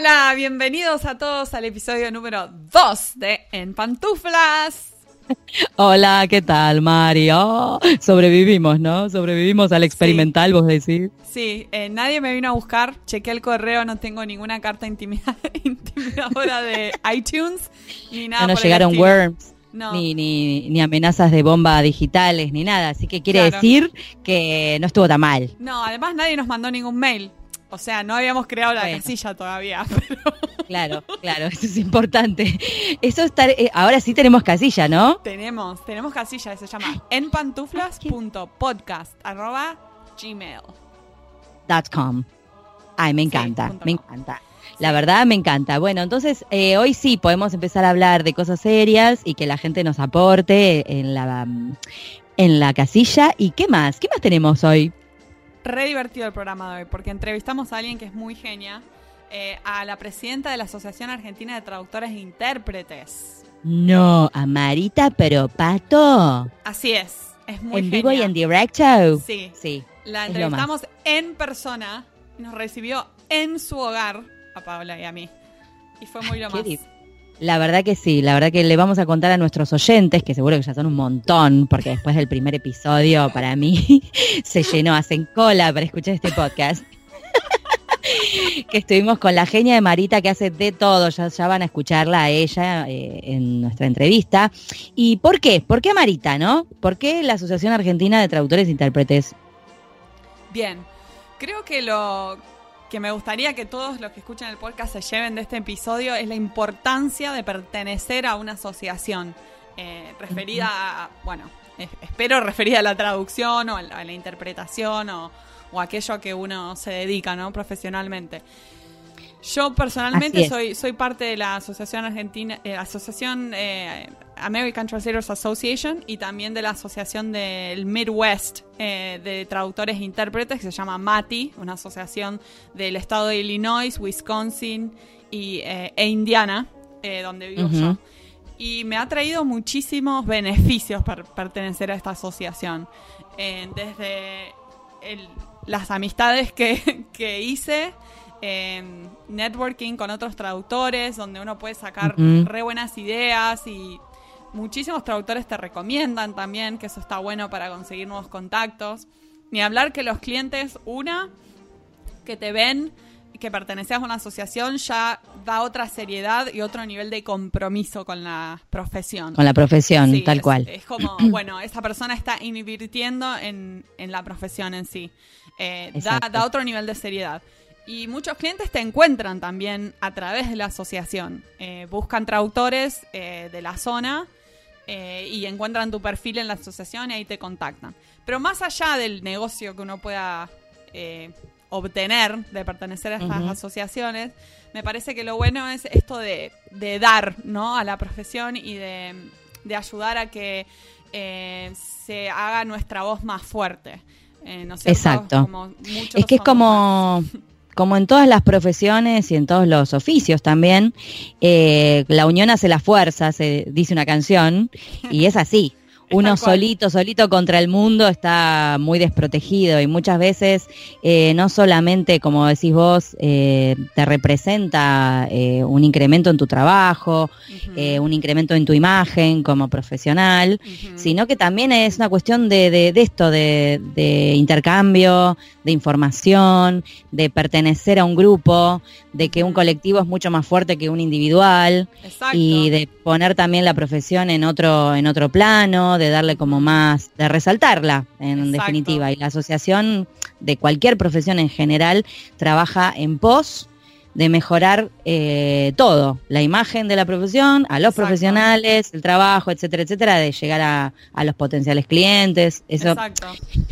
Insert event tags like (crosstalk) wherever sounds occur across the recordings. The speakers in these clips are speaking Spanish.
Hola, bienvenidos a todos al episodio número 2 de En Pantuflas. Hola, ¿qué tal, Mario? sobrevivimos, ¿no? Sobrevivimos al experimental, vos decís. Sí, eh, nadie me vino a buscar, chequé el correo, no tengo ninguna carta intimida- (laughs) intimidadora de (laughs) iTunes, ni nada No por llegaron worms, No. ni, ni, ni amenazas de bomba digitales, ni nada. Así que quiere Claro. decir que no estuvo tan mal. No, además nadie nos mandó ningún mail. O sea, no habíamos creado la Bueno. casilla todavía. (laughs) Pero Claro, claro, eso es importante. Eso está, eh, ahora sí tenemos casilla, ¿no? tenemos, tenemos casilla se llama enpantuflas.podcast arroba gmail. .com. Ay, me encanta, me encanta. La verdad me encanta. Bueno, entonces eh, hoy sí podemos empezar a hablar de cosas serias y que la gente nos aporte en la en la casilla. ¿Y qué más? ¿Qué más tenemos hoy? Re divertido el programa de hoy, porque entrevistamos a alguien que es muy genia, eh, a la presidenta de la Asociación Argentina de Traductores e Intérpretes. No, a Marita pero Pato. Así es, es muy en vivo y en directo. Sí, Sí. la entrevistamos en persona, nos recibió en su hogar, a Paola y a mí. Y fue muy lo más. La verdad que sí, la verdad que le vamos a contar a nuestros oyentes, que seguro que ya son un montón, porque después del primer episodio para mí (laughs) se llenó, hacen cola para escuchar este podcast. (laughs) que estuvimos con la genia de Marita que hace de todo, ya, van a escucharla a ella eh, en nuestra entrevista. ¿Y por qué? ¿Por qué Marita, no? ¿Por qué la Asociación Argentina de Traductores e Intérpretes? Bien, creo que lo que me gustaría que todos los que escuchan el podcast se lleven de este episodio es la importancia de pertenecer a una asociación eh, referida a, bueno, es- espero referida a la traducción o a la, interpretación o, o aquello a que uno se dedica, ¿no? Profesionalmente. Yo personalmente soy, soy parte de la Asociación Argentina, eh, Asociación eh, American Translators Association y también de la Asociación del Midwest eh, de Traductores e Intérpretes que se llama MATI, una asociación del estado de Illinois, Wisconsin y, eh, e Indiana, eh, donde vivo yo. Y me ha traído muchísimos beneficios per- pertenecer a esta asociación. Desde el- las amistades que, (laughs) que hice, eh, networking con otros traductores, donde uno puede sacar re buenas ideas y muchísimos traductores te recomiendan también, que eso está bueno para conseguir nuevos contactos. Ni hablar que los clientes, una, que te ven que perteneces a una asociación ya da otra seriedad y otro nivel de compromiso con la profesión. Con la profesión, Sí, tal es- cual. Es como, (clears throat) bueno, esta persona está invirtiendo en, en la profesión en sí. Eh, da otro nivel de seriedad. Y muchos clientes te encuentran también a través de la asociación. Eh, buscan traductores eh, de la zona eh, y encuentran tu perfil en la asociación y ahí te contactan. Pero más allá del negocio que uno pueda eh, obtener de pertenecer a estas asociaciones, me parece que lo bueno es esto de, de dar ¿no? a la profesión y de, de ayudar a que eh, se haga nuestra voz más fuerte. Eh. Exacto. Como Es que es como, (laughs) como en todas las profesiones y en todos los oficios también, eh, la unión hace la fuerza, se dice una canción, y es así. Uno solito, solito contra el mundo está muy desprotegido y muchas veces eh, no solamente, como decís vos, eh, te representa eh, un incremento en tu trabajo, un incremento en tu imagen como profesional, sino que también es una cuestión de, de- de esto, de, de intercambio, de información, de pertenecer a un grupo, de que un colectivo es mucho más fuerte que un individual Exacto. y de poner también la profesión en otro en otro plano, de darle como más, de resaltarla en Exacto. definitiva. Y la asociación de cualquier profesión en general trabaja en pos de mejorar eh, todo, la imagen de la profesión, a los Exacto. profesionales, el trabajo, etcétera, etcétera, de llegar a, a los potenciales clientes. Eso Exacto.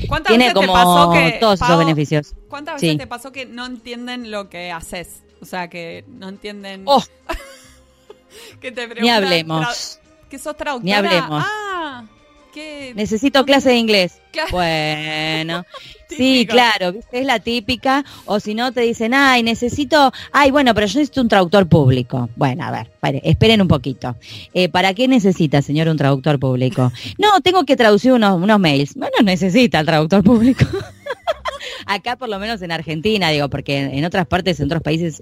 ¿Cuántas tiene veces te pasó que, todos esos beneficios. ¿Cuántas veces Sí. te pasó que no entienden lo que haces? O sea, que no entienden. Oh, (laughs) que te ni hablemos. ¿Que sos traductora? Ni hablemos. Ah, ¿qué? Necesito clase de inglés. Claro. Bueno, (laughs) sí, claro, ¿viste? es la típica. O si no, te dicen, ay, necesito, ay, bueno, pero yo necesito un traductor público. Bueno, a ver, pare- esperen un poquito. Eh, ¿Para qué necesita, señor, un traductor público? No, tengo que traducir unos, unos mails. Bueno, necesita el traductor público. (laughs) acá por lo menos en Argentina, digo, porque en otras partes, en otros países,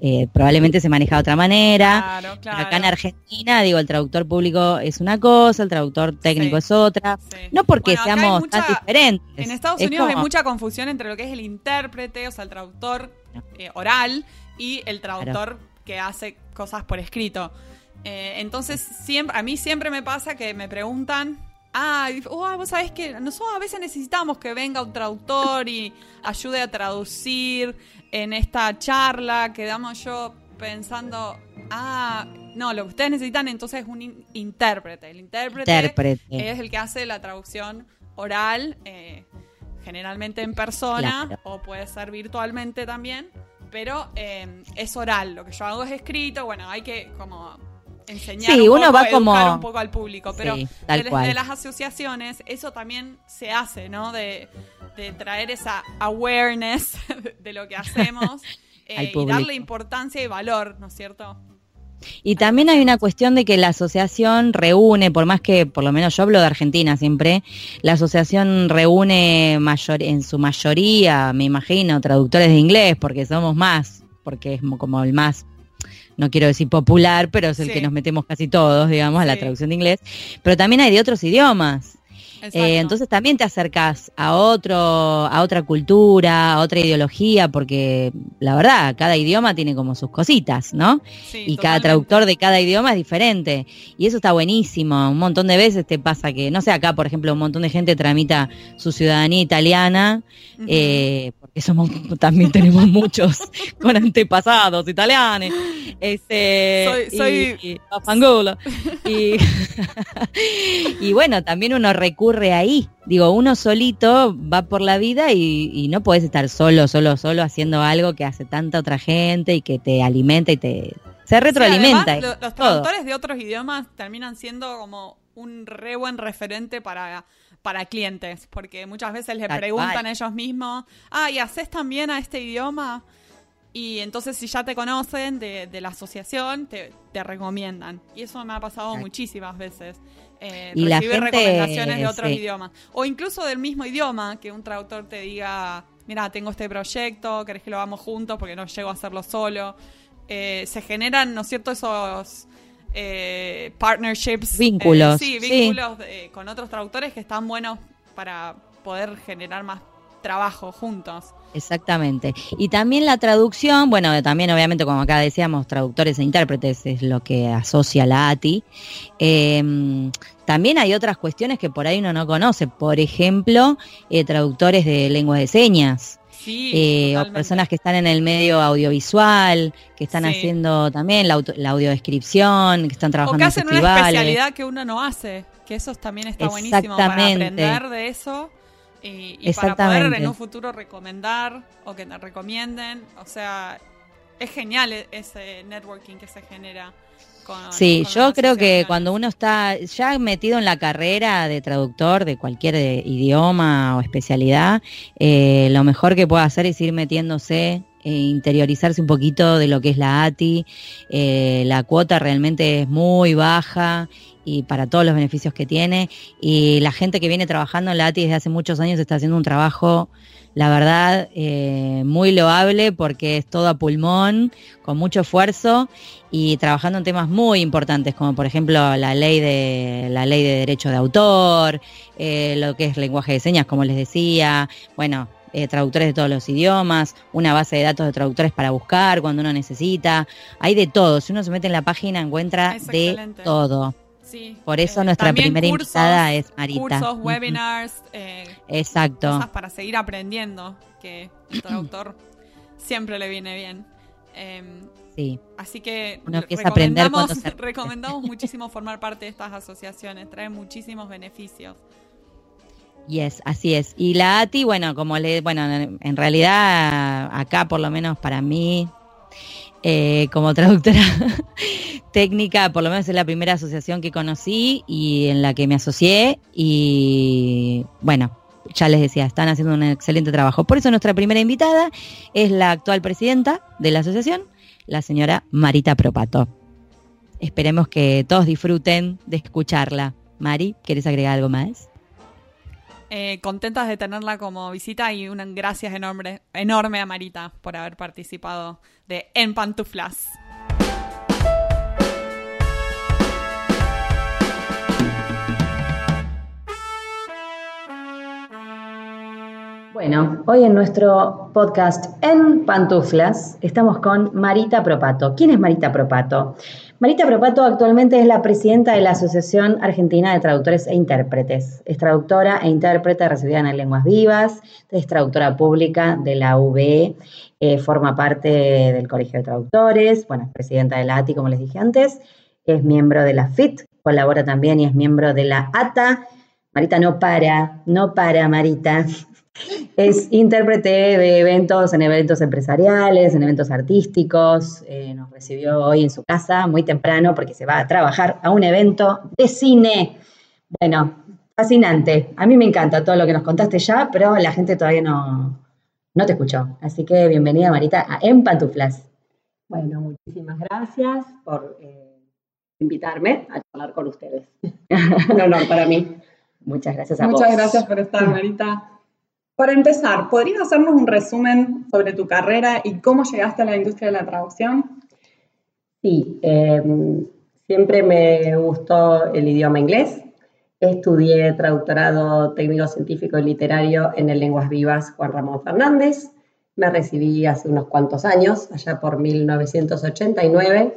eh, probablemente se maneja de otra manera. Claro, claro. Acá en Argentina, digo, el traductor público es una cosa, el traductor técnico Sí. es otra. Sí. No porque Bueno, seamos mucha- tan diferentes. En Estados Es Unidos hay mucha confusión entre lo que es el intérprete, o sea, el traductor eh, oral, y el traductor que hace cosas por escrito. Eh, entonces, siempre, a mí siempre me pasa que me preguntan, ah, oh, vos sabés que nosotros a veces necesitamos que venga un traductor y ayude a traducir en esta charla, quedamos yo pensando, ah, no, lo que ustedes necesitan entonces es un in- intérprete. El intérprete Intérprete. es el que hace la traducción oral, eh, generalmente en persona Claro. o puede ser virtualmente también, pero eh, es oral. Lo que yo hago es escrito, bueno, hay que como enseñar Sí, un uno poco, va como- un poco al público, pero Sí, tal de, cual. de las asociaciones eso también se hace, ¿no? De, de traer esa awareness (laughs) de lo que hacemos (laughs) eh, y darle importancia y valor, ¿no es cierto? Y también hay una cuestión de que la asociación reúne, por más que por lo menos yo hablo de Argentina siempre, la asociación reúne mayor, en su mayoría, me imagino, traductores de inglés, porque somos más, porque es mo- como el más, no quiero decir popular, pero es el Sí. que nos metemos casi todos, digamos, a la Sí. traducción de inglés. Pero también hay de otros idiomas. Eh, entonces también te acercas a otro, a otra cultura, a otra ideología, porque la verdad, cada idioma tiene como sus cositas, ¿no? Sí, y cada traductor de cada idioma es diferente. Y eso está buenísimo. Un montón de veces te pasa que, no sé, acá, por ejemplo, un montón de gente tramita su ciudadanía italiana, eh, porque somos, también tenemos (laughs) muchos con antepasados italianos. Este, Soy- soy- y, y-. (laughs) Y, (laughs) y bueno, también uno recurre ahí. Digo, uno solito va por la vida y, y no puedes estar solo, solo, solo haciendo algo que hace tanta otra gente y que te alimenta y te se retroalimenta. Sí, además, los traductores de otros idiomas terminan siendo como un re buen referente para, para clientes, porque muchas veces les preguntan ellos mismos, ah, ¿y haces también a este idioma? Y entonces si ya te conocen de, de la asociación, te, te recomiendan. Y eso me ha pasado Exacto. muchísimas veces. eh, Y recibir gente, recomendaciones de otros sí. idiomas. O incluso del mismo idioma, que un traductor te diga, mira, tengo este proyecto, ¿querés que lo hagamos juntos? Porque no llego a hacerlo solo. Eh, se generan, ¿no es cierto?, esos eh, partnerships. Vínculos, eh, sí, sí. vínculos eh, con otros traductores que están buenos para poder generar más trabajo juntos. Exactamente. Y también la traducción, bueno, también obviamente como acá decíamos, traductores e intérpretes es lo que asocia la ATI. Eh, también hay otras cuestiones que por ahí uno no conoce, por ejemplo, eh, traductores de lengua de señas. Sí, eh, o personas que están en el medio audiovisual, que están Sí. haciendo también la, auto- la audiodescripción, que están O trabajando que en hacen una especialidad que uno no hace, que eso también está buenísimo para aprender de eso y, y para poder en un futuro recomendar o que te recomienden. O sea, es genial e- ese networking que se genera. Con, Sí, con yo creo que cuando uno está ya metido en la carrera de traductor de cualquier eh, idioma o especialidad, eh, lo mejor que puede hacer es ir metiéndose, e interiorizarse un poquito de lo que es la ATI. Eh, la cuota realmente es muy baja y para todos los beneficios que tiene. Y la gente que viene trabajando en la ATI desde hace muchos años está haciendo un trabajo, la verdad, eh, muy loable porque es todo a pulmón, con mucho esfuerzo y trabajando en temas muy importantes como por ejemplo la ley de la ley de derecho de autor eh, lo que es lenguaje de señas como les decía bueno eh, traductores de todos los idiomas una base de datos de traductores para buscar cuando uno necesita hay de todo si uno se mete en la página encuentra Es de excelente. todo Sí, por eso eh, nuestra primera cursos, invitada es Marita Cursos, webinars, eh, exacto cosas para seguir aprendiendo, que el traductor siempre le viene bien. Em, sí Así que Uno empieza a aprender recomendamos, se- recomendamos (laughs) muchísimo formar parte de estas asociaciones, trae muchísimos beneficios. Yes, así es. Y la ATI, bueno, como le, bueno, en en realidad acá por lo menos para mí, eh, como traductora (laughs) técnica, por lo menos es la primera asociación que conocí y en la que me asocié y bueno, ya les decía, están haciendo un excelente trabajo. Por eso nuestra primera invitada es la actual presidenta de la asociación, la señora Marita Propato. Esperemos que todos disfruten de escucharla. Mari, ¿quieres agregar algo más? Eh, contentas de tenerla como visita y un gracias enorme, enorme a Marita por haber participado de En Pantuflas. Bueno, hoy en nuestro podcast En Pantuflas estamos con Marita Propato. ¿Quién es Marita Propato? Marita Propato actualmente es la presidenta de la Asociación Argentina de Traductores e Intérpretes. Es traductora e intérprete recibida en Lenguas Vivas, es traductora pública de la UBE, eh, forma parte del Colegio de Traductores, bueno, es presidenta de la ATI, como les dije antes, es miembro de la FIT, colabora también y es miembro de la ATA. Marita no para, no para, Marita. Es intérprete de eventos, en eventos empresariales, en eventos artísticos. Eh, nos recibió hoy en su casa muy temprano porque se va a trabajar a un evento de cine. Bueno, fascinante. A mí me encanta todo lo que nos contaste ya, pero la gente todavía no, no te escuchó. Así que bienvenida, Marita, a En Pantuflas. Bueno, muchísimas gracias por eh, invitarme a hablar con ustedes. (laughs) un honor para mí. Muchas gracias a Muchas vos. Muchas gracias por estar, Marita. Para empezar, ¿podrías hacernos un resumen sobre tu carrera y cómo llegaste a la industria de la traducción? Sí, em, siempre me gustó el idioma inglés. Estudié traductorado técnico científico y literario en el Lenguas Vivas Juan Ramón Fernández. Me recibí hace unos cuantos años, allá por 1989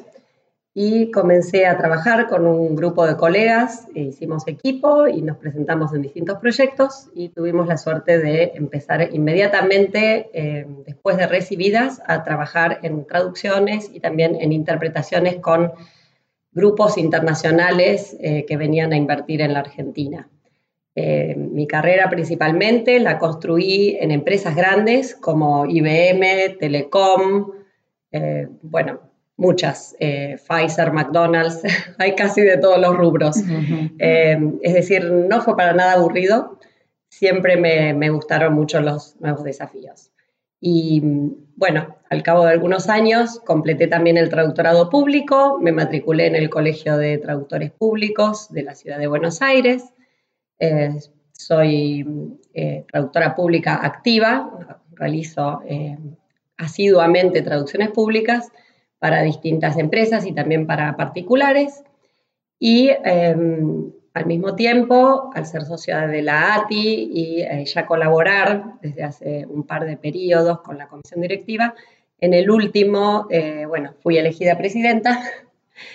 y comencé a trabajar con un grupo de colegas, e hicimos equipo y nos presentamos en distintos proyectos y tuvimos la suerte de empezar inmediatamente, eh, después de recibidas, a trabajar en traducciones y también en interpretaciones con grupos internacionales eh, que venían a invertir en la Argentina. Eh, mi carrera principalmente la construí en empresas grandes como IBM, Telecom, bueno, muchas, eh, Pfizer, McDonald's, (laughs) hay casi de todos los rubros. Eh, es decir, no fue para nada aburrido, siempre me, gustaron mucho los nuevos desafíos. Y bueno, al cabo de algunos años completé también el traductorado público, me matriculé en el Colegio de Traductores Públicos de la Ciudad de Buenos Aires, eh, soy traductora pública activa, realizo asiduamente traducciones públicas para distintas empresas y también para particulares. Y em, al mismo tiempo, al ser socia de la ATI y eh, ya colaborar desde hace un par de periodos con la comisión directiva, en el último, eh, bueno, fui elegida presidenta.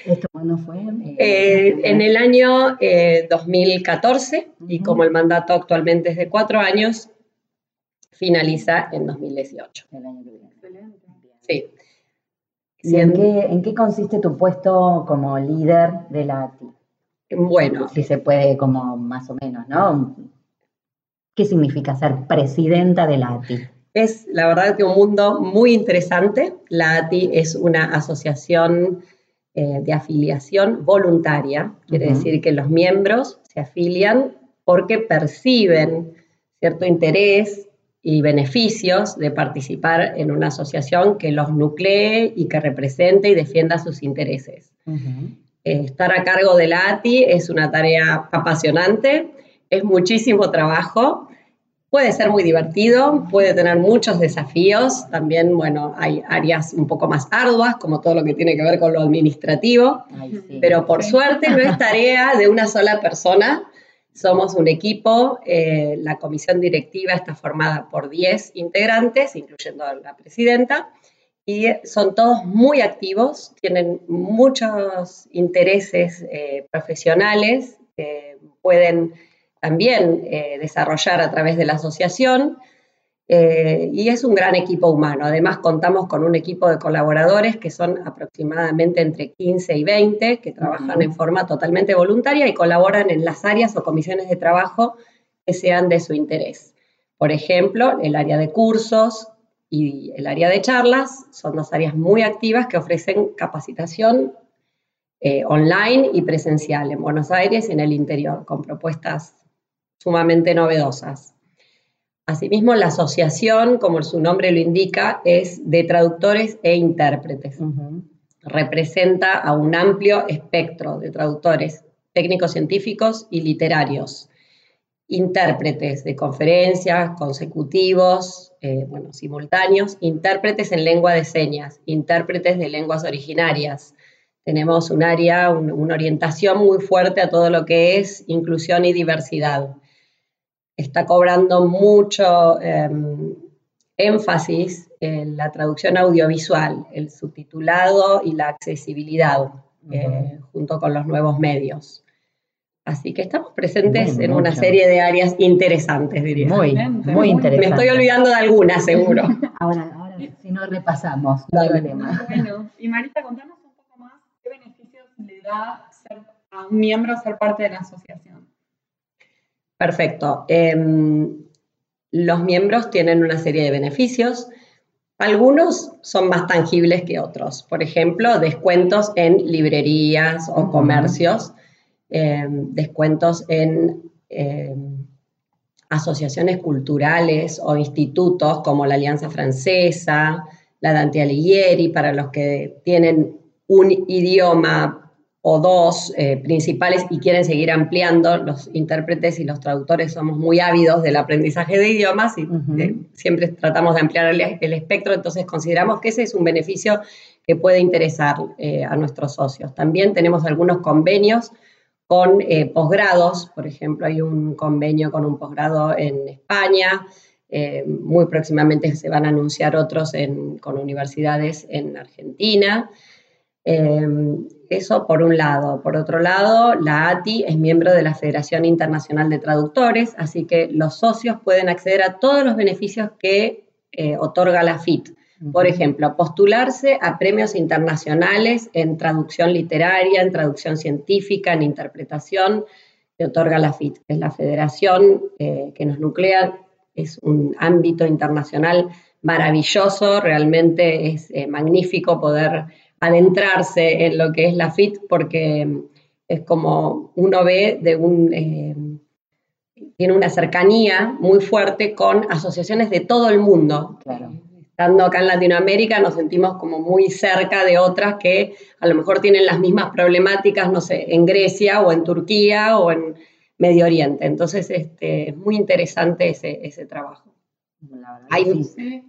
¿Esto cuándo fue? (laughs) Eh, en el año 2014 y como el mandato actualmente es de cuatro años, finaliza en 2018. El año que viene. Sí. ¿Y en qué, consiste tu puesto como líder de la ATI? Bueno. Si se puede, como más o menos, ¿no? ¿Qué significa ser presidenta de la ATI? Es la verdad que un mundo muy interesante. La ATI es una asociación eh, de afiliación voluntaria, quiere decir que los miembros se afilian porque perciben cierto interés y beneficios de participar en una asociación que los nuclee y que represente y defienda sus intereses. Eh, estar a cargo de la ATI es una tarea apasionante, es muchísimo trabajo, puede ser muy divertido, puede tener muchos desafíos, también, bueno, hay áreas un poco más arduas, como todo lo que tiene que ver con lo administrativo, pero por suerte no es tarea de una sola persona, somos un equipo, eh, la comisión directiva está formada por 10 integrantes, incluyendo a la presidenta, y son todos muy activos, tienen muchos intereses eh, profesionales que pueden también eh, desarrollar a través de la asociación eh, y es un gran equipo humano. Además, contamos con un equipo de colaboradores que son aproximadamente entre 15 y 20, que trabajan en forma totalmente voluntaria y colaboran en las áreas o comisiones de trabajo que sean de su interés. Por ejemplo, el área de cursos y el área de charlas son dos áreas muy activas que ofrecen capacitación eh, online y presencial en Buenos Aires y en el interior, con propuestas sumamente novedosas. Asimismo, la asociación, como su nombre lo indica, es de traductores e intérpretes. Representa a un amplio espectro de traductores técnicos científicos y literarios. intérpretes de conferencias consecutivos, eh, bueno, simultáneos, intérpretes en lengua de señas, intérpretes de lenguas originarias. Tenemos un área, una orientación muy fuerte a todo lo que es inclusión y diversidad. Está cobrando mucho em, énfasis en la traducción audiovisual, el subtitulado y la accesibilidad, eh, junto con los nuevos medios. Así que estamos presentes en una serie de áreas interesantes, diría. Muy, muy interesante. Me estoy olvidando de algunas, seguro. (laughs) ahora, ahora, si no repasamos, no hay problema. Bueno, y Marita, contanos un poco más qué beneficios le da a un miembro ser parte de la asociación. Perfecto. Em, los miembros tienen una serie de beneficios. Algunos son más tangibles que otros. Por ejemplo, descuentos en librerías o comercios Em, descuentos en em, asociaciones culturales o institutos como la Alianza Francesa, la Dante Alighieri, para los que tienen un idioma o dos eh, principales y quieren seguir ampliando, los intérpretes y los traductores somos muy ávidos del aprendizaje de idiomas y eh, siempre tratamos de ampliar el, espectro, entonces consideramos que ese es un beneficio que puede interesar eh, a nuestros socios. También tenemos algunos convenios con posgrados, por ejemplo, hay un convenio con un posgrado en España, muy próximamente se van a anunciar otros con universidades en Argentina. Eh, eso por un lado. Por otro lado, la ATI es miembro de la Federación Internacional de Traductores, así que los socios pueden acceder a todos los beneficios que otorga la FIT. Por ejemplo, postularse a premios internacionales en traducción literaria, en traducción científica, en interpretación, que otorga la FIT, que es la federación eh, que nos nuclea, es un ámbito internacional maravilloso, realmente es eh, magnífico poder adentrarse en lo que es la FIT porque es como uno ve de un... Eh, tiene una cercanía muy fuerte con asociaciones de todo el mundo. Claro estando acá en Latinoamérica nos sentimos como muy cerca de otras que a lo mejor tienen las mismas problemáticas, no sé, en Grecia o en Turquía o en Medio Oriente. Entonces, este, es muy interesante ese, ese trabajo. ¿Hay,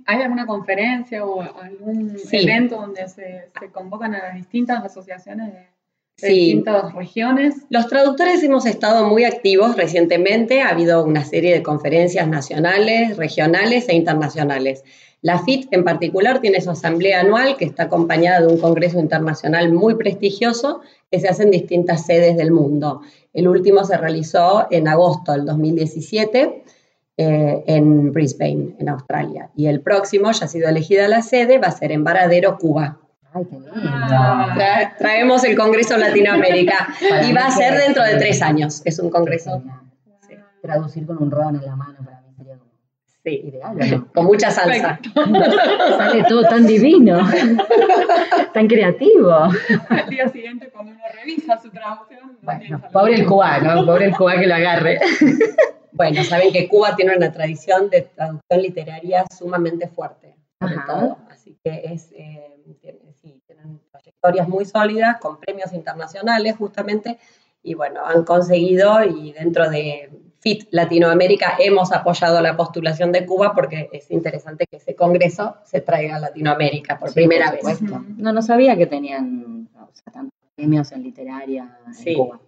¿Hay alguna conferencia o algún evento donde se, se, convocan a las distintas asociaciones de, distintas regiones? Los traductores hemos estado muy activos recientemente. Ha habido una serie de conferencias nacionales, regionales e internacionales. La FIT en particular tiene su asamblea anual que está acompañada de un congreso internacional muy prestigioso que se hace en distintas sedes del mundo. El último se realizó en agosto del 2017 eh, en Brisbane, en Australia. Y el próximo, ya ha sido elegida la sede, va a ser en Varadero, Cuba. Ay, qué lindo. traemos el Congreso Latinoamérica y va a ser dentro de tres años. Es un congreso. Traducir con un ron en la mano para Sí, con mucha salsa. Sale todo tan divino, (laughs) tan creativo. Al día siguiente, cuando uno revisa su traducción. Bueno, pobre el cubano, pobre el cubano que lo agarre. (laughs) Bueno, saben que Cuba tiene una tradición de traducción literaria sumamente fuerte, sobre todo. Así que es, eh, sí, tienen trayectorias muy sólidas, con premios internacionales justamente, y bueno, han conseguido y dentro de FIT Latinoamérica hemos apoyado la postulación de Cuba porque es interesante que ese congreso se traiga a Latinoamérica por primera vez. No, no sabía que tenían tantos premios en literaria en Cuba.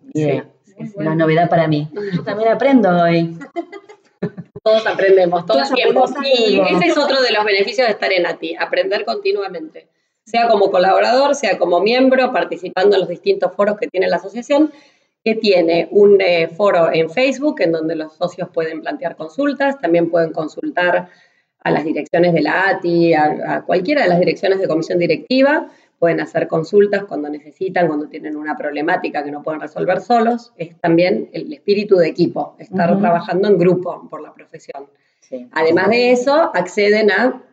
Es una novedad para mí. Yo también aprendo hoy. (laughs) Todos aprendemos, todos tiempo. Y ese es otro de los beneficios de estar en ATI, aprender continuamente, sea como colaborador, sea como miembro, participando en los distintos foros que tiene la asociación que tiene un eh, foro en Facebook en donde los socios pueden plantear consultas, también pueden consultar a las direcciones de la ATI, a, cualquiera de las direcciones de comisión directiva, pueden hacer consultas cuando necesitan, cuando tienen una problemática que no pueden resolver solos. Es también el espíritu de equipo, estar trabajando en grupo por la profesión. Además de eso, acceden a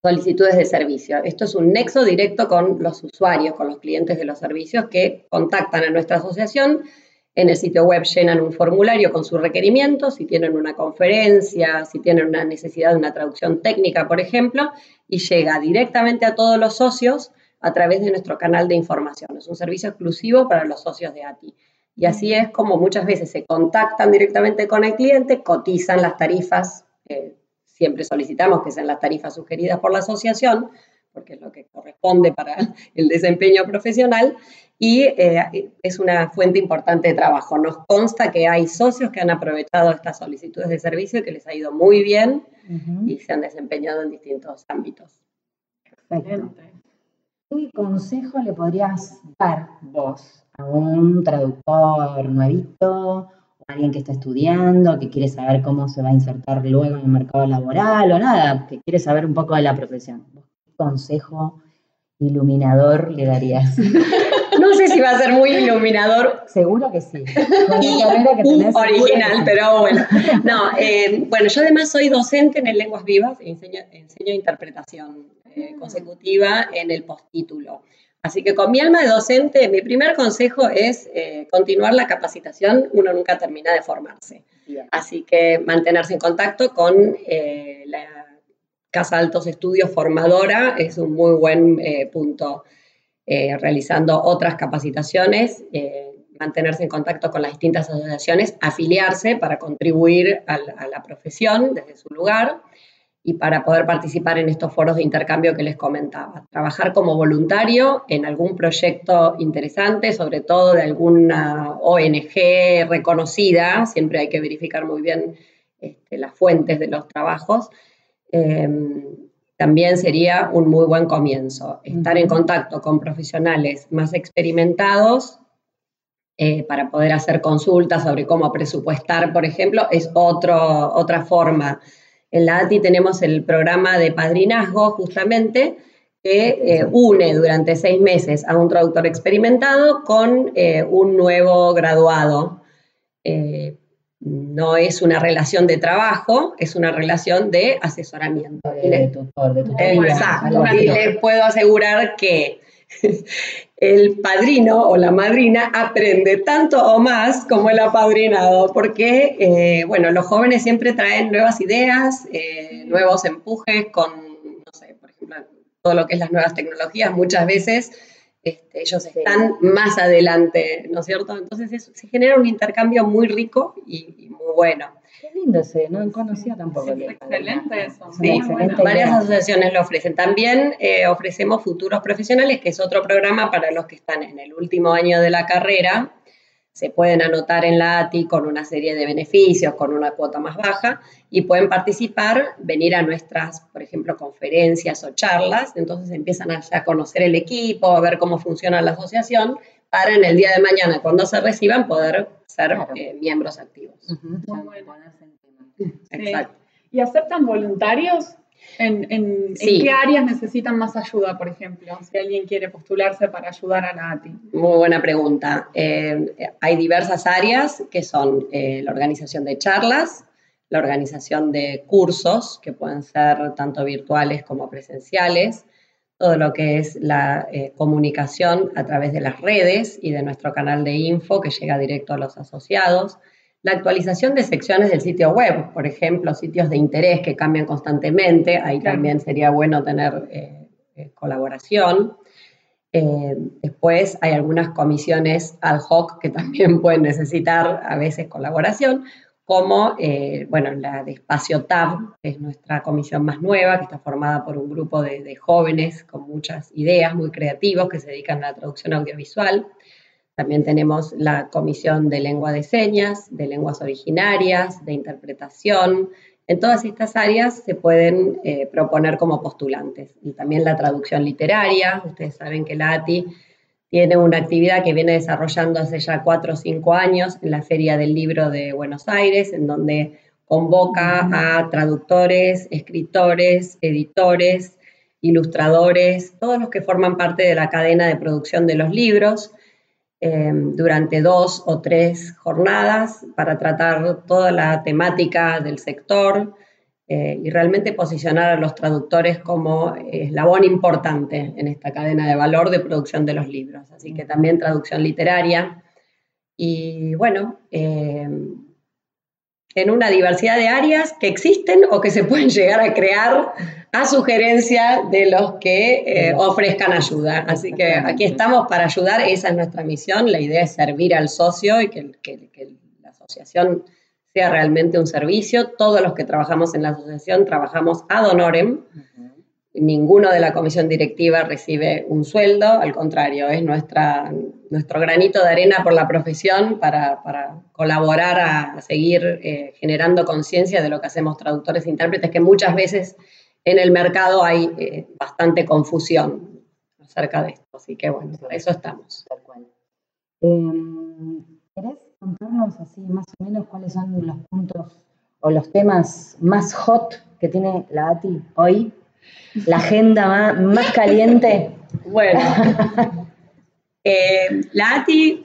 solicitudes de servicio. Esto es un nexo directo con los usuarios, con los clientes de los servicios que contactan a nuestra asociación. En el sitio web llenan un formulario con sus requerimientos, si tienen una conferencia, si tienen una necesidad de una traducción técnica, por ejemplo, y llega directamente a todos los socios a través de nuestro canal de información. Es un servicio exclusivo para los socios de ATI. Y así es como muchas veces se contactan directamente con el cliente, cotizan las tarifas, eh, siempre solicitamos que sean las tarifas sugeridas por la asociación, porque es lo que corresponde para (laughs) el desempeño profesional, y eh, es una fuente importante de trabajo. Nos consta que hay socios que han aprovechado estas solicitudes de servicio y que les ha ido muy bien y se han desempeñado en distintos ámbitos. Perfecto. ¿Qué consejo le podrías dar vos a un traductor nuevito o alguien que está estudiando, que quiere saber cómo se va a insertar luego en el mercado laboral o nada, que quiere saber un poco de la profesión? ¿Qué consejo iluminador le darías? (laughs) No sé si va a ser muy iluminador. Seguro que sí. (laughs) original, pero bueno. No, eh, bueno, yo además soy docente en el Lenguas Vivas, enseño, enseño interpretación eh, ah. consecutiva en el postítulo. Así que con mi alma de docente, mi primer consejo es eh, continuar la capacitación, uno nunca termina de formarse. Así que mantenerse en contacto con la Casa Altos Estudios Formadora es un muy buen punto eh, realizando otras capacitaciones, eh, mantenerse en contacto con las distintas asociaciones, afiliarse para contribuir a la, profesión desde su lugar y para poder participar en estos foros de intercambio que les comentaba. Trabajar como voluntario en algún proyecto interesante, sobre todo de alguna ONG reconocida, siempre hay que verificar muy bien este, las fuentes de los trabajos. Eh, también sería un muy buen comienzo. Estar en contacto con profesionales más experimentados eh, para poder hacer consultas sobre cómo presupuestar, por ejemplo, es otro, otra forma. En la ATI tenemos el programa de padrinazgo, justamente, que eh, une durante seis meses a un traductor experimentado con eh, un nuevo graduado no es una relación de trabajo, es una relación de asesoramiento. De, tutor, de Exacto. Y les puedo asegurar que (laughs) el padrino o la madrina aprende tanto o más como el apadrinado, porque, eh, bueno, los jóvenes siempre traen nuevas ideas, eh, nuevos empujes con, no sé, por ejemplo, todo lo que es las nuevas tecnologías, muchas veces este, ellos están más adelante, ¿no es cierto? Entonces se genera un intercambio muy rico y, muy bueno. Qué lindo ese, no conocía tampoco. excelente eso. Sí, varias asociaciones lo ofrecen. También eh, ofrecemos Futuros Profesionales, que es otro programa para los que están en el último año de la carrera se pueden anotar en la ATI con una serie de beneficios, con una cuota más baja, y pueden participar, venir a nuestras, por ejemplo, conferencias o charlas, entonces empiezan a, ya conocer el equipo, a ver cómo funciona la asociación, para en el día de mañana, cuando se reciban, poder ser eh, miembros activos. Exacto. ¿Y aceptan voluntarios? ¿En, qué áreas necesitan más ayuda, por ejemplo? Si alguien quiere postularse para ayudar a la ATI. Muy buena pregunta. Eh, hay diversas áreas que son eh, la organización de charlas, la organización de cursos, que pueden ser tanto virtuales como presenciales, todo lo que es la eh, comunicación a través de las redes y de nuestro canal de info que llega directo a los asociados, la actualización de secciones del sitio web, por ejemplo, sitios de interés que cambian constantemente, ahí también sería bueno tener eh, eh, colaboración. Eh, después hay algunas comisiones ad hoc que también (laughs) pueden necesitar a veces colaboración, como bueno, la de Espacio TAB, que es nuestra comisión más nueva, que está formada por un grupo de, de jóvenes con muchas ideas, muy creativos, que se dedican a la traducción audiovisual. También tenemos la Comisión de Lengua de Señas, de Lenguas Originarias, de Interpretación. En todas estas áreas se pueden eh, proponer como postulantes. Y también la traducción literaria. Ustedes saben que la ATI tiene una actividad que viene desarrollando hace ya cuatro o cinco años en la Feria del Libro de Buenos Aires, en donde convoca a traductores, escritores, editores, ilustradores, todos los que forman parte de la cadena de producción de los libros Em, durante dos o tres jornadas para tratar toda la temática del sector eh, y realmente posicionar a los traductores como eslabón importante en esta cadena de valor de producción de los libros. Así que también traducción literaria. Y bueno, em, en una diversidad de áreas que existen o que se pueden (laughs) llegar a crear a sugerencia de los que eh, ofrezcan ayuda. Así que aquí estamos para ayudar, esa es nuestra misión, la idea es servir al socio y que, que la asociación sea realmente un servicio. Todos los que trabajamos en la asociación trabajamos ad honorem. Ninguno de la comisión directiva recibe un sueldo, al contrario, es nuestra, nuestro granito de arena por la profesión para, colaborar a, seguir eh, generando conciencia de lo que hacemos traductores e intérpretes, que muchas veces en el mercado hay eh, bastante confusión acerca de esto. Así que bueno, para eso estamos. Tal cual. Em, ¿Querés contarnos así más o menos cuáles son los puntos o los temas más hot que tiene la ATI hoy? La agenda más, caliente. (laughs) Bueno, (laughs) eh, la ATI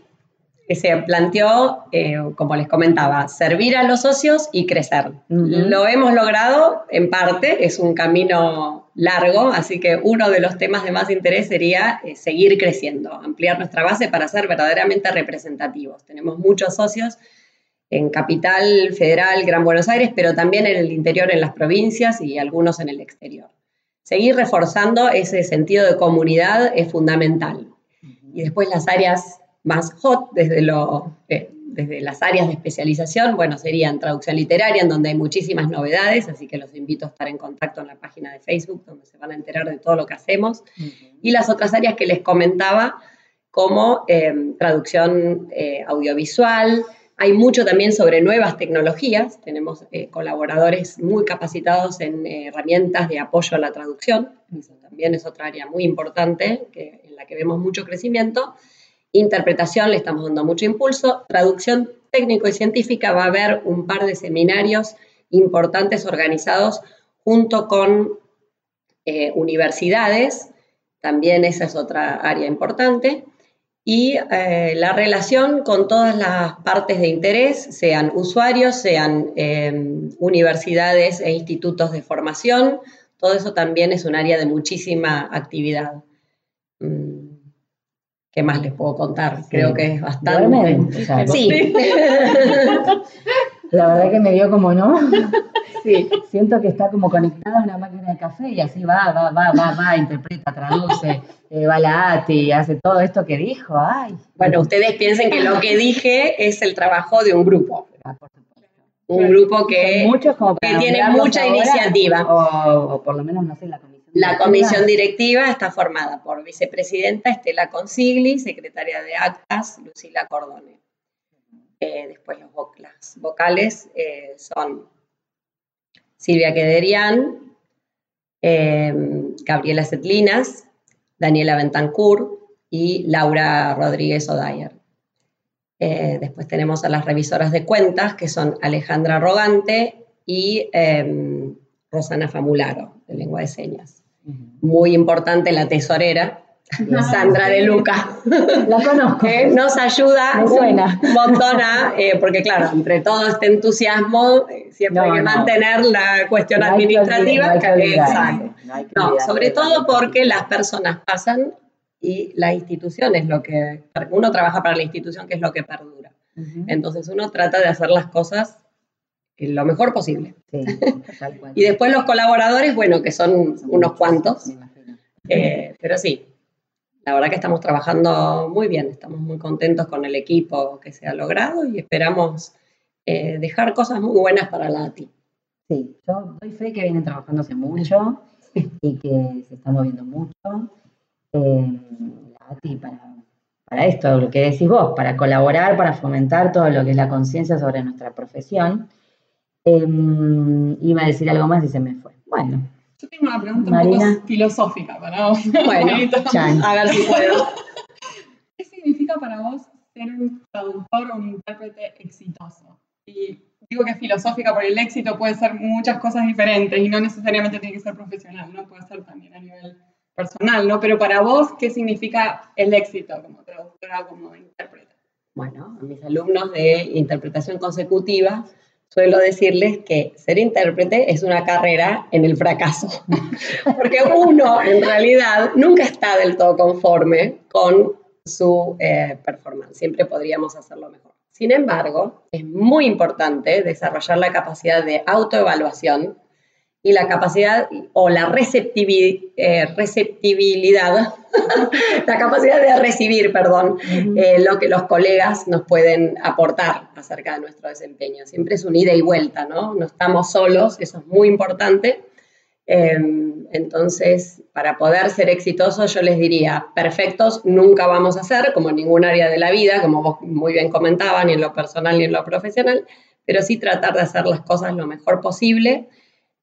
se planteó, eh, como les comentaba, servir a los socios y crecer. Lo hemos logrado en parte, es un camino largo, así que uno de los temas de más interés sería eh, seguir creciendo, ampliar nuestra base para ser verdaderamente representativos. Tenemos muchos socios en Capital Federal, Gran Buenos Aires, pero también en el interior, en las provincias y algunos en el exterior. Seguir reforzando ese sentido de comunidad es fundamental. Y después las áreas más hot desde, lo, eh, desde las áreas de especialización, bueno, serían traducción literaria, en donde hay muchísimas novedades, así que los invito a estar en contacto en la página de Facebook, donde se van a enterar de todo lo que hacemos. Y las otras áreas que les comentaba, como eh, traducción eh, audiovisual, hay mucho también sobre nuevas tecnologías. Tenemos colaboradores muy capacitados en herramientas de apoyo a la traducción. Eso también es otra área muy importante que, en la que vemos mucho crecimiento. Interpretación le estamos dando mucho impulso. Traducción técnico y científica va a haber un par de seminarios importantes organizados junto con eh, universidades. También esa es otra área importante. Y eh, la relación con todas las partes de interés, sean usuarios, sean em, universidades e institutos de formación, todo eso también es un área de muchísima actividad. Mm, ¿Qué más les puedo contar? Creo que es bastante. sí. (laughs) La verdad que me dio como no. Sí. Siento que está como conectada a una máquina de café y así va, va, va, va, va, interpreta, traduce, (laughs) eh, va la ATI, hace todo esto que dijo. Ay. Bueno, ustedes piensen que lo que dije es el trabajo de un grupo. Ah, un grupo que, que tiene mucha iniciativa. O, o, por lo menos, no sé, la la comisión directiva está formada por vicepresidenta Estela Consigli, secretaria de actas Lucila Cordone. Eh, después los las vocales eh, son Silvia Quederian, eh, Gabriela Setlinas, Daniela Bentancur y Laura Rodríguez Odayer. después tenemos a las revisoras de cuentas, que son Alejandra Rogante y Rosana Famularo, de lengua de señas muy importante la tesorera, Sandra de Luca. La conozco. nos ayuda un montón eh, porque claro, entre todo este entusiasmo, eh, siempre hay que mantener la cuestión administrativa. Exacto. No, sobre todo porque las personas pasan y la institución es lo que, uno trabaja para la institución que es lo que perdura. Entonces uno trata de hacer las cosas lo mejor posible. (laughs) y después los colaboradores, bueno, que son unos cuantos. Eh, pero sí, la verdad que estamos trabajando muy bien, estamos muy contentos con el equipo que se ha logrado y esperamos eh, dejar cosas muy buenas para la ATI. Sí, yo doy fe que vienen trabajando hace mucho (laughs) y que se está moviendo mucho. Eh, la ATI para, para esto, lo que decís vos, para colaborar, para fomentar todo lo que es la conciencia sobre nuestra profesión Em, iba a decir algo más y se me fue. Bueno. Yo tengo una pregunta un poco filosófica para vos. Bueno, (laughs) a ver si puedo. ¿Qué significa para vos ser un traductor o un intérprete exitoso? Y digo que es filosófica porque el éxito puede ser muchas cosas diferentes y no necesariamente tiene que ser profesional, ¿no? Puede ser también a nivel personal, ¿no? Pero para vos, ¿qué significa el éxito como traductora o como intérprete? Bueno, a mis alumnos de interpretación consecutiva suelo decirles que ser intérprete es una carrera en el fracaso, (laughs) porque uno en realidad nunca está del todo conforme con su eh, performance, siempre podríamos hacerlo mejor. Sin embargo, es muy importante desarrollar la capacidad de autoevaluación y la capacidad o la eh, receptibilidad, (laughs) la capacidad de recibir, perdón, eh, lo que los colegas nos pueden aportar acerca de nuestro desempeño. Siempre es un ida y vuelta, ¿no? No estamos solos, eso es muy importante. Em, entonces, para poder ser exitosos, yo les diría, perfectos nunca vamos a ser, como en ningún área de la vida, como vos muy bien comentaban, ni en lo personal ni en lo profesional, pero sí tratar de hacer las cosas lo mejor posible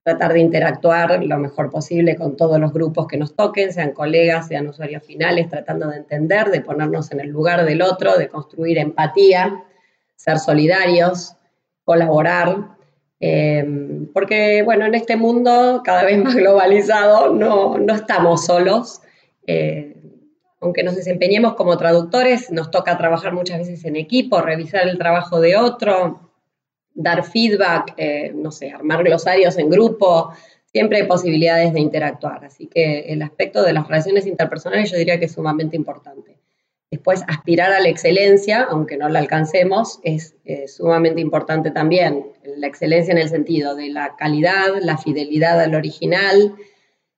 tratar de interactuar lo mejor posible con todos los grupos que nos toquen, sean colegas, sean usuarios finales, tratando de entender, de ponernos en el lugar del otro, de construir empatía, ser solidarios, colaborar, em, porque bueno, en este mundo cada vez más globalizado no, no estamos solos. Eh, aunque nos desempeñemos como traductores, nos toca trabajar muchas veces en equipo, revisar el trabajo de otro, dar feedback, eh, no sé, armar glosarios en grupo, siempre hay posibilidades de interactuar. Así que el aspecto de las relaciones interpersonales yo diría que es sumamente importante. Después, aspirar a la excelencia, aunque no la alcancemos, es eh, sumamente importante también. La excelencia en el sentido de la calidad, la fidelidad al original,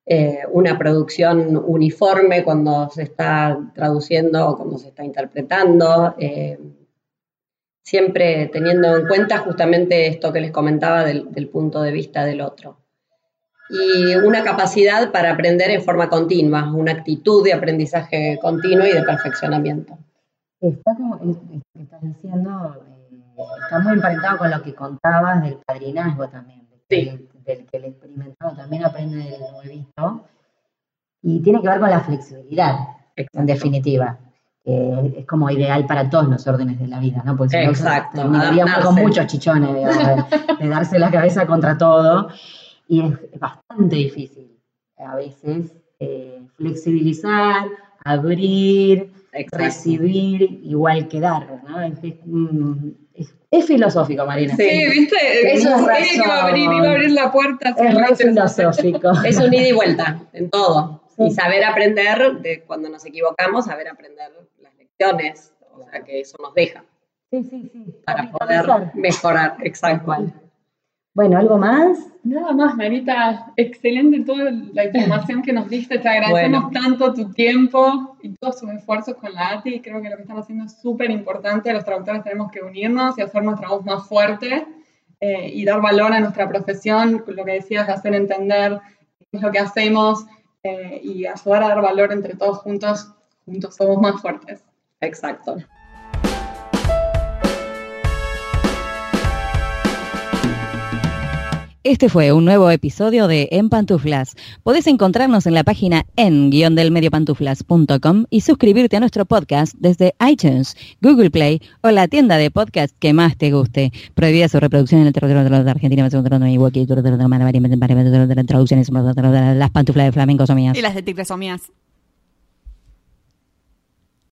eh, una producción uniforme cuando se está traduciendo o cuando se está interpretando, siempre teniendo en cuenta justamente esto que les comentaba del, punto de vista del otro. Y una capacidad para aprender en forma continua, una actitud de aprendizaje continuo y de perfeccionamiento. Está como, estás diciendo, eh, está muy emparentado con lo que contabas del padrinazgo también, del, del que el experimentado también aprende del nuevito, y tiene que ver con la flexibilidad, en definitiva es como ideal para todos los órdenes de la vida, ¿no? Porque Exacto, terminaríamos con muchos chichones de, darse la cabeza contra todo y es bastante difícil a veces eh, flexibilizar, abrir, recibir, igual que dar, ¿no? Es, filosófico, Marina. Sí, ¿viste? Eso es iba a abrir, iba a abrir la puerta. Es filosófico. Es un ida y vuelta en todo. Y saber aprender, de cuando nos equivocamos, saber aprender o sea que eso nos deja. Sí, sí, sí. Para poder mejorar, exacto. Bueno, ¿algo más? Nada más, Marita. Excelente toda la información que nos diste. Te agradecemos tanto tu tiempo y todos tus esfuerzos con la ATI. Creo que lo que están haciendo es súper importante. Los traductores tenemos que unirnos y hacer nuestra voz más fuerte eh, y dar valor a nuestra profesión. Lo que decías, hacer entender qué es lo que hacemos eh, y ayudar a dar valor entre todos juntos. Juntos somos más fuertes. Exacto. Este fue un nuevo episodio de En Pantuflas. Podés encontrarnos en la página en-delmediopantuflas.com y suscribirte a nuestro podcast desde iTunes, Google Play o la tienda de podcast que más te guste. Prohibida su reproducción en el territorio de la Argentina, las pantuflas de flamenco son mías. Y las de tigres son mías.